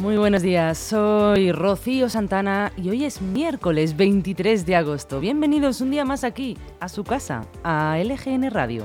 Muy buenos días, soy Rocío Santana y hoy es miércoles 23 de agosto. Bienvenidos un día más aquí, a su casa, a LGN Radio.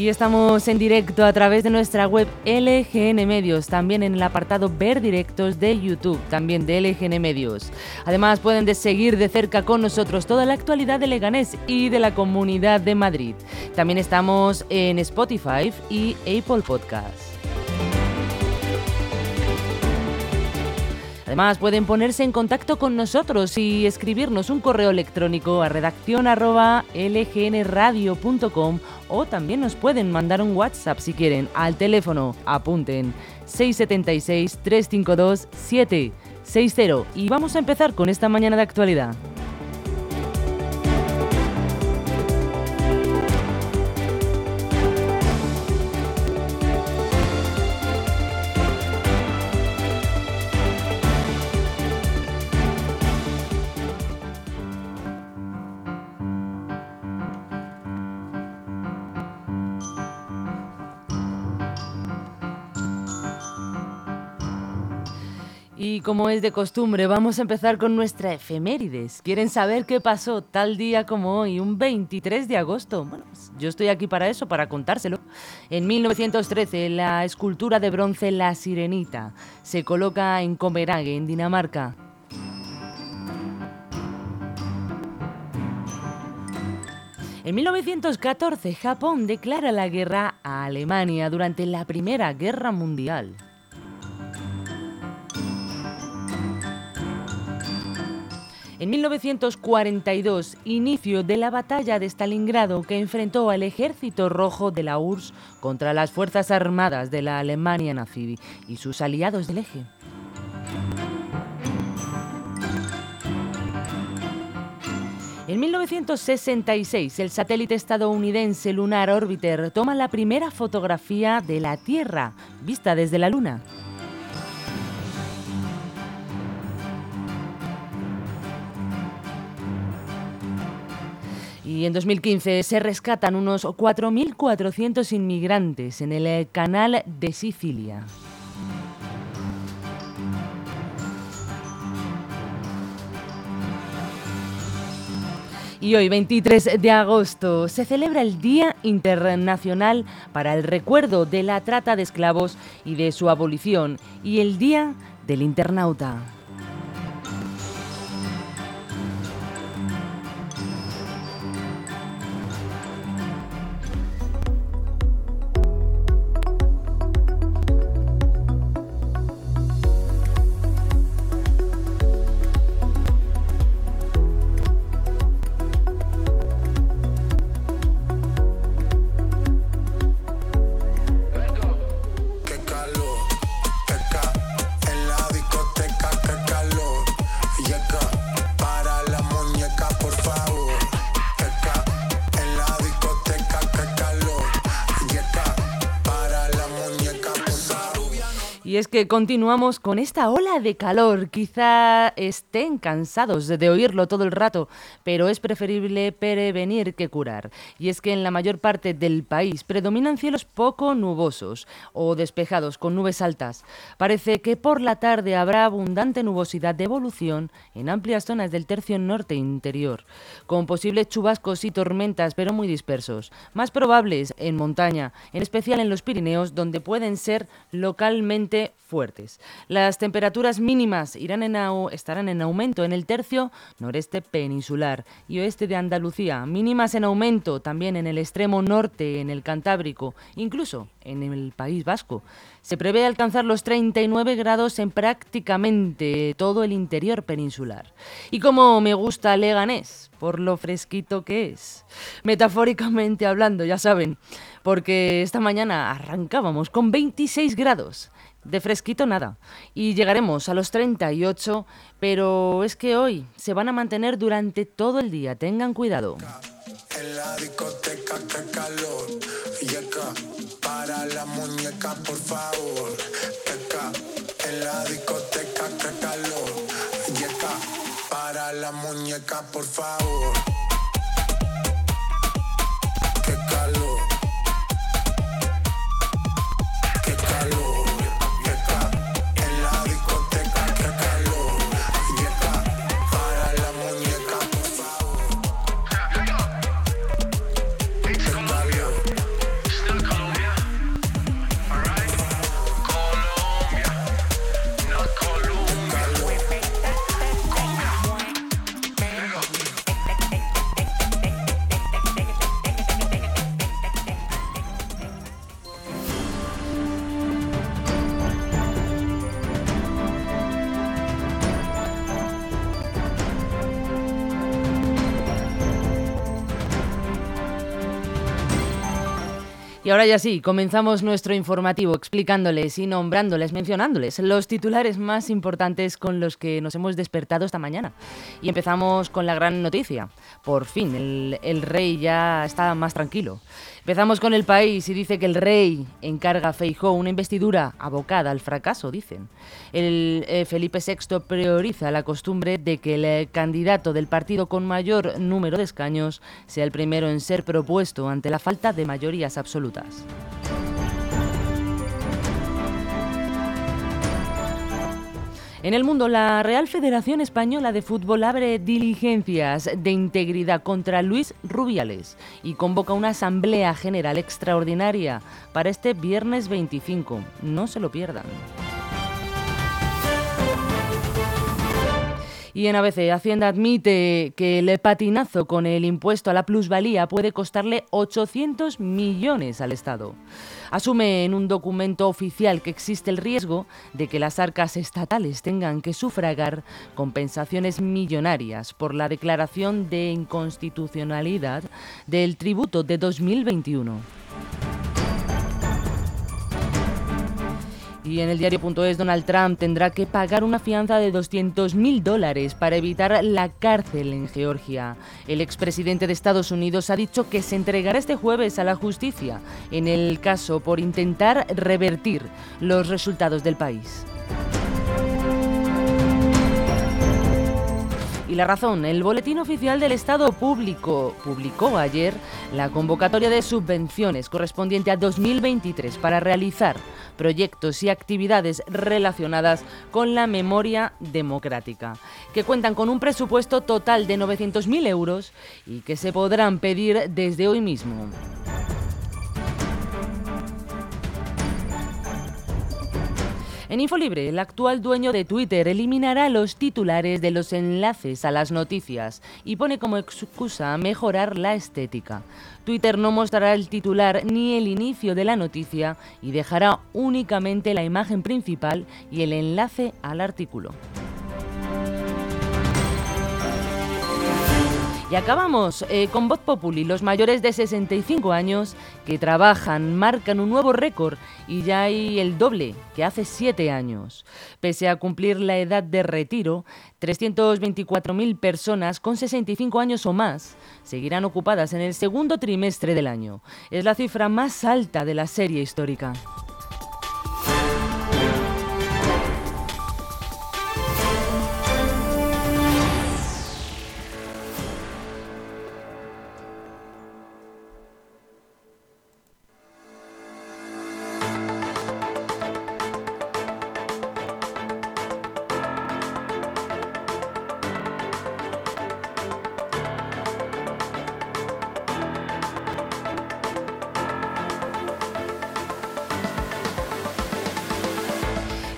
Y estamos en directo a través de nuestra web LGN Medios, también en el apartado Ver Directos de YouTube, también de LGN Medios. Además pueden seguir de cerca con nosotros toda la actualidad de Leganés y de la Comunidad de Madrid. También estamos en Spotify y Apple Podcasts. Además, pueden ponerse en contacto con nosotros y escribirnos un correo electrónico a redaccion.lgnradio.com o también nos pueden mandar un WhatsApp si quieren al teléfono, apunten 676-352-760. Y vamos a empezar con esta mañana de actualidad. Y como es de costumbre, vamos a empezar con nuestra efemérides. ¿Quieren saber qué pasó tal día como hoy, un 23 de agosto? Bueno, pues yo estoy aquí para eso, para contárselo. En 1913, la escultura de bronce La Sirenita se coloca en Copenhague, en Dinamarca. En 1914, Japón declara la guerra a Alemania durante la Primera Guerra Mundial. En 1942, inicio de la batalla de Stalingrado que enfrentó al ejército rojo de la URSS contra las fuerzas armadas de la Alemania nazi y sus aliados del eje. En 1966, el satélite estadounidense Lunar Orbiter toma la primera fotografía de la Tierra vista desde la Luna. Y en 2015 se rescatan unos 4.400 inmigrantes en el canal de Sicilia. Y hoy, 23 de agosto, se celebra el Día Internacional para el Recuerdo de la Trata de Esclavos y de su abolición y el Día del Internauta. Que continuamos con esta ola de calor. Quizá estén cansados de oírlo todo el rato, pero es preferible prevenir que curar. Y es que en la mayor parte del país predominan cielos poco nubosos o despejados con nubes altas. Parece que por la tarde habrá abundante nubosidad de evolución en amplias zonas del tercio norte interior, con posibles chubascos y tormentas, pero muy dispersos. Más probables en montaña, en especial en los Pirineos, donde pueden ser localmente fuertes. Las temperaturas mínimas irán en estarán en aumento en el tercio noreste peninsular y oeste de Andalucía, mínimas en aumento también en el extremo norte, en el Cantábrico, incluso en el País Vasco. Se prevé alcanzar los 39 grados en prácticamente todo el interior peninsular. Y como me gusta Leganés, por lo fresquito que es. Metafóricamente hablando, ya saben, porque esta mañana arrancábamos con 26 grados De fresquito nada. Y llegaremos a los 38, pero es que hoy se van a mantener durante todo el día. Tengan cuidado. En la discoteca, que calor. Yeca, para la muñeca, por favor. Teca, en la discoteca, que calor. Yeca, para la muñeca, por favor. Y ahora ya sí, comenzamos nuestro informativo explicándoles y nombrándoles, mencionándoles los titulares más importantes con los que nos hemos despertado esta mañana. Y empezamos con la gran noticia. Por fin, el, el rey ya está más tranquilo. Empezamos con el país y dice que el rey encarga a Feijó una investidura abocada al fracaso, dicen. El eh, Felipe VI prioriza la costumbre de que el eh, candidato del partido con mayor número de escaños sea el primero en ser propuesto ante la falta de mayorías absolutas. En el mundo, la Real Federación Española de Fútbol abre diligencias de integridad contra Luis Rubiales y convoca una asamblea general extraordinaria para este viernes 25. No se lo pierdan. Y en ABC, Hacienda admite que el patinazo con el impuesto a la plusvalía puede costarle 800 millones al Estado. Asume en un documento oficial que existe el riesgo de que las arcas estatales tengan que sufragar compensaciones millonarias por la declaración de inconstitucionalidad del tributo de 2021. Y en el diario.es, Donald Trump tendrá que pagar una fianza de 200.000 dólares para evitar la cárcel en Georgia. El expresidente de Estados Unidos ha dicho que se entregará este jueves a la justicia en el caso por intentar revertir los resultados del país. Y la razón, el Boletín Oficial del Estado Público publicó ayer la convocatoria de subvenciones correspondiente a 2023 para realizar proyectos y actividades relacionadas con la memoria democrática, que cuentan con un presupuesto total de 900.000 euros y que se podrán pedir desde hoy mismo. En Infolibre, el actual dueño de Twitter eliminará los titulares de los enlaces a las noticias y pone como excusa mejorar la estética. Twitter no mostrará el titular ni el inicio de la noticia y dejará únicamente la imagen principal y el enlace al artículo. Y acabamos eh, con Voz Populi. Los mayores de 65 años que trabajan marcan un nuevo récord y ya hay el doble que hace 7 años. Pese a cumplir la edad de retiro, 324.000 personas con 65 años o más seguirán ocupadas en el segundo trimestre del año. Es la cifra más alta de la serie histórica.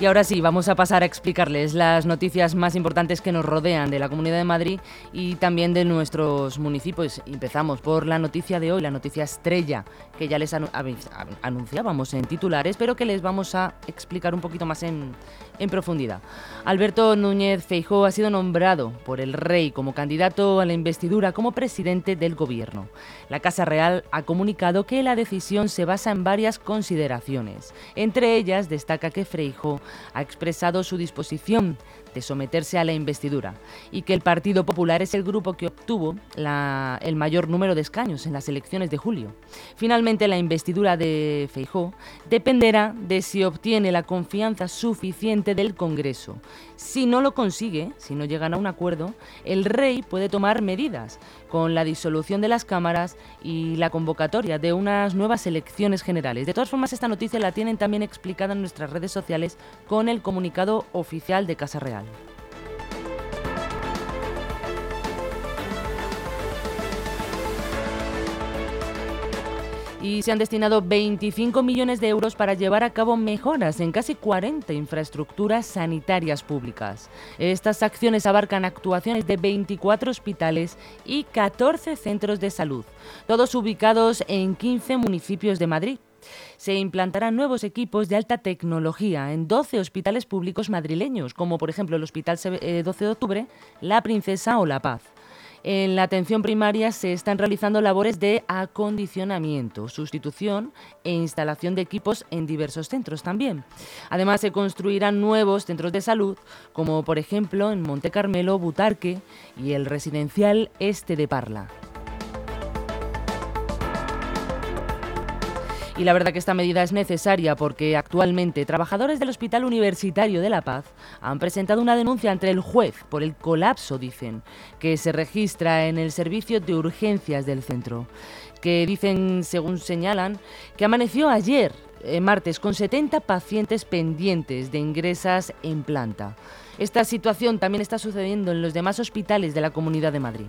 Y ahora sí, vamos a pasar a explicarles las noticias más importantes que nos rodean de la Comunidad de Madrid y también de nuestros municipios. Empezamos por la noticia de hoy, la noticia estrella, que ya les anunciábamos en titulares, pero que les vamos a explicar un poquito más en, en profundidad. Alberto Núñez Feijó ha sido nombrado por el rey como candidato a la investidura como presidente del gobierno. La Casa Real ha comunicado que la decisión se basa en varias consideraciones. Entre ellas destaca que Feijó ha expresado su disposición de someterse a la investidura y que el Partido Popular es el grupo que obtuvo el mayor número de escaños en las elecciones de julio. Finalmente, la investidura de Feijó dependerá de si obtiene la confianza suficiente del Congreso. Si no lo consigue, si no llegan a un acuerdo, el rey puede tomar medidas con la disolución de las cámaras y la convocatoria de unas nuevas elecciones generales. De todas formas, esta noticia la tienen también explicada en nuestras redes sociales con el comunicado oficial de Casa Real. y se han destinado 25 millones de euros para llevar a cabo mejoras en casi 40 infraestructuras sanitarias públicas. Estas acciones abarcan actuaciones de 24 hospitales y 14 centros de salud, todos ubicados en 15 municipios de Madrid. Se implantarán nuevos equipos de alta tecnología en 12 hospitales públicos madrileños, como por ejemplo el Hospital 12 eh, de Octubre, La Princesa o La Paz. En la atención primaria se están realizando labores de acondicionamiento, sustitución e instalación de equipos en diversos centros también. Además, se construirán nuevos centros de salud, como por ejemplo en Monte Carmelo, Butarque y el residencial Este de Parla. Y la verdad que esta medida es necesaria porque actualmente trabajadores del Hospital Universitario de La Paz han presentado una denuncia ante el juez por el colapso, dicen, que se registra en el servicio de urgencias del centro, que dicen, según señalan, que amaneció ayer, eh, martes, con 70 pacientes pendientes de ingresas en planta. Esta situación también está sucediendo en los demás hospitales de la Comunidad de Madrid.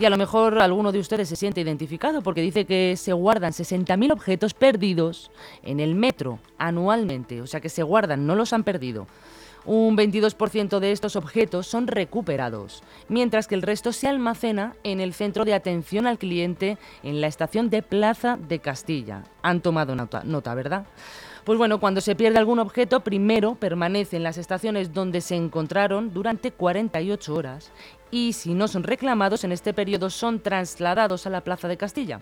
Y a lo mejor alguno de ustedes se siente identificado porque dice que se guardan 60.000 objetos perdidos en el metro anualmente. O sea que se guardan, no los han perdido. Un 22% de estos objetos son recuperados, mientras que el resto se almacena en el centro de atención al cliente en la estación de Plaza de Castilla. Han tomado nota, nota ¿verdad? Pues bueno, cuando se pierde algún objeto, primero permanece en las estaciones donde se encontraron durante 48 horas y si no son reclamados en este periodo son trasladados a la Plaza de Castilla,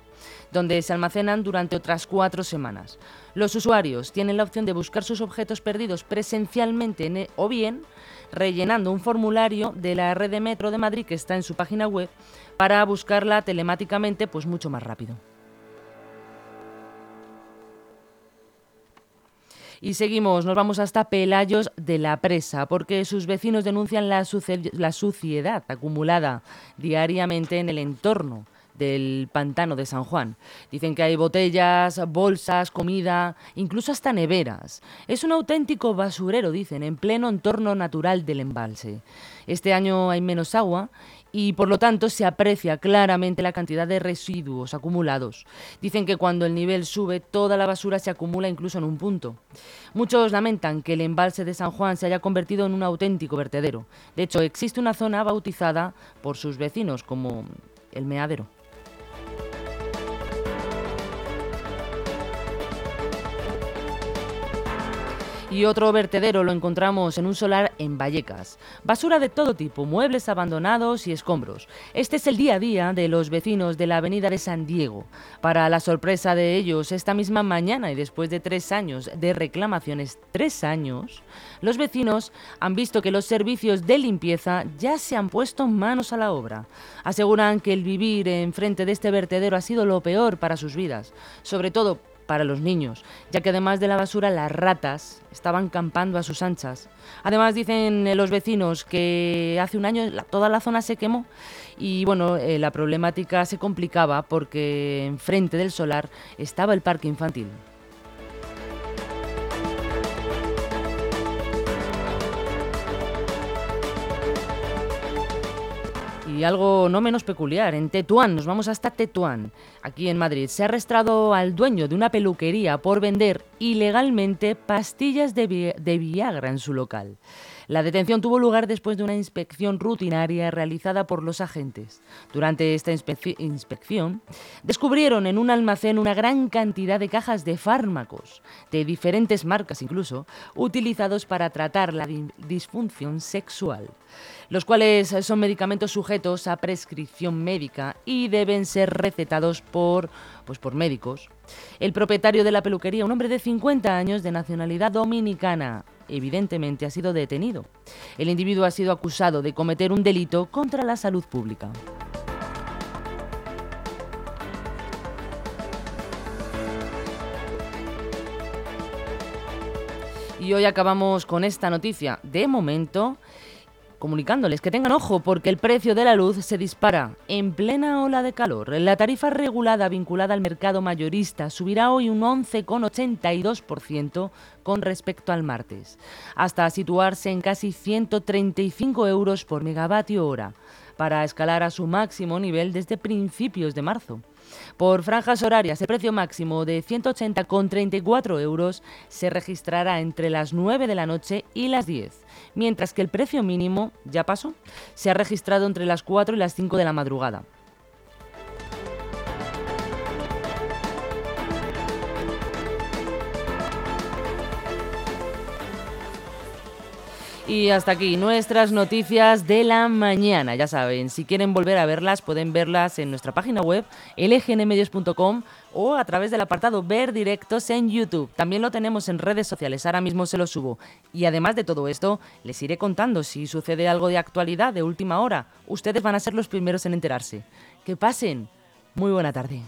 donde se almacenan durante otras cuatro semanas. Los usuarios tienen la opción de buscar sus objetos perdidos presencialmente e, o bien rellenando un formulario de la red de metro de Madrid que está en su página web para buscarla telemáticamente pues mucho más rápido. Y seguimos, nos vamos hasta Pelayos de la Presa, porque sus vecinos denuncian la, suciedad acumulada diariamente en el entorno del pantano de San Juan. Dicen que hay botellas, bolsas, comida, incluso hasta neveras. Es un auténtico basurero, dicen, en pleno entorno natural del embalse. Este año hay menos agua y por lo tanto se aprecia claramente la cantidad de residuos acumulados. Dicen que cuando el nivel sube toda la basura se acumula incluso en un punto. Muchos lamentan que el embalse de San Juan se haya convertido en un auténtico vertedero. De hecho, existe una zona bautizada por sus vecinos como el meadero. Y otro vertedero lo encontramos en un solar en Vallecas. Basura de todo tipo, muebles abandonados y escombros. Este es el día a día de los vecinos de la avenida de San Diego. Para la sorpresa de ellos, esta misma mañana y después de tres años de reclamaciones, tres años, los vecinos han visto que los servicios de limpieza ya se han puesto manos a la obra. Aseguran que el vivir enfrente de este vertedero ha sido lo peor para sus vidas, sobre todo para los niños, ya que además de la basura las ratas estaban campando a sus anchas. Además dicen eh, los vecinos que hace un año toda la zona se quemó y bueno, eh, la problemática se complicaba porque enfrente del solar estaba el parque infantil. Y algo no menos peculiar, en Tetuán, nos vamos hasta Tetuán, aquí en Madrid. Se ha arrestado al dueño de una peluquería por vender ilegalmente pastillas de, de Viagra en su local. La detención tuvo lugar después de una inspección rutinaria realizada por los agentes. Durante esta inspección, descubrieron en un almacén una gran cantidad de cajas de fármacos, de diferentes marcas incluso, utilizados para tratar la disfunción sexual, los cuales son medicamentos sujetos a prescripción médica y deben ser recetados por, pues por médicos. El propietario de la peluquería, un hombre de 50 años de nacionalidad dominicana, evidentemente ha sido detenido. El individuo ha sido acusado de cometer un delito contra la salud pública. Y hoy acabamos con esta noticia. De momento, comunicándoles que tengan ojo porque el precio de la luz se dispara en plena ola de calor. La tarifa regulada vinculada al mercado mayorista subirá hoy un 11,82% con respecto al martes, hasta situarse en casi 135 euros por megavatio hora, para escalar a su máximo nivel desde principios de marzo. Por franjas horarias, el precio máximo de 180,34 euros se registrará entre las 9 de la noche y las 10, mientras que el precio mínimo, ya pasó, se ha registrado entre las 4 y las 5 de la madrugada. Y hasta aquí nuestras noticias de la mañana. Ya saben, si quieren volver a verlas, pueden verlas en nuestra página web, lgnmedios.com o a través del apartado Ver Directos en YouTube. También lo tenemos en redes sociales, ahora mismo se lo subo. Y además de todo esto, les iré contando si sucede algo de actualidad, de última hora. Ustedes van a ser los primeros en enterarse. Que pasen. Muy buena tarde.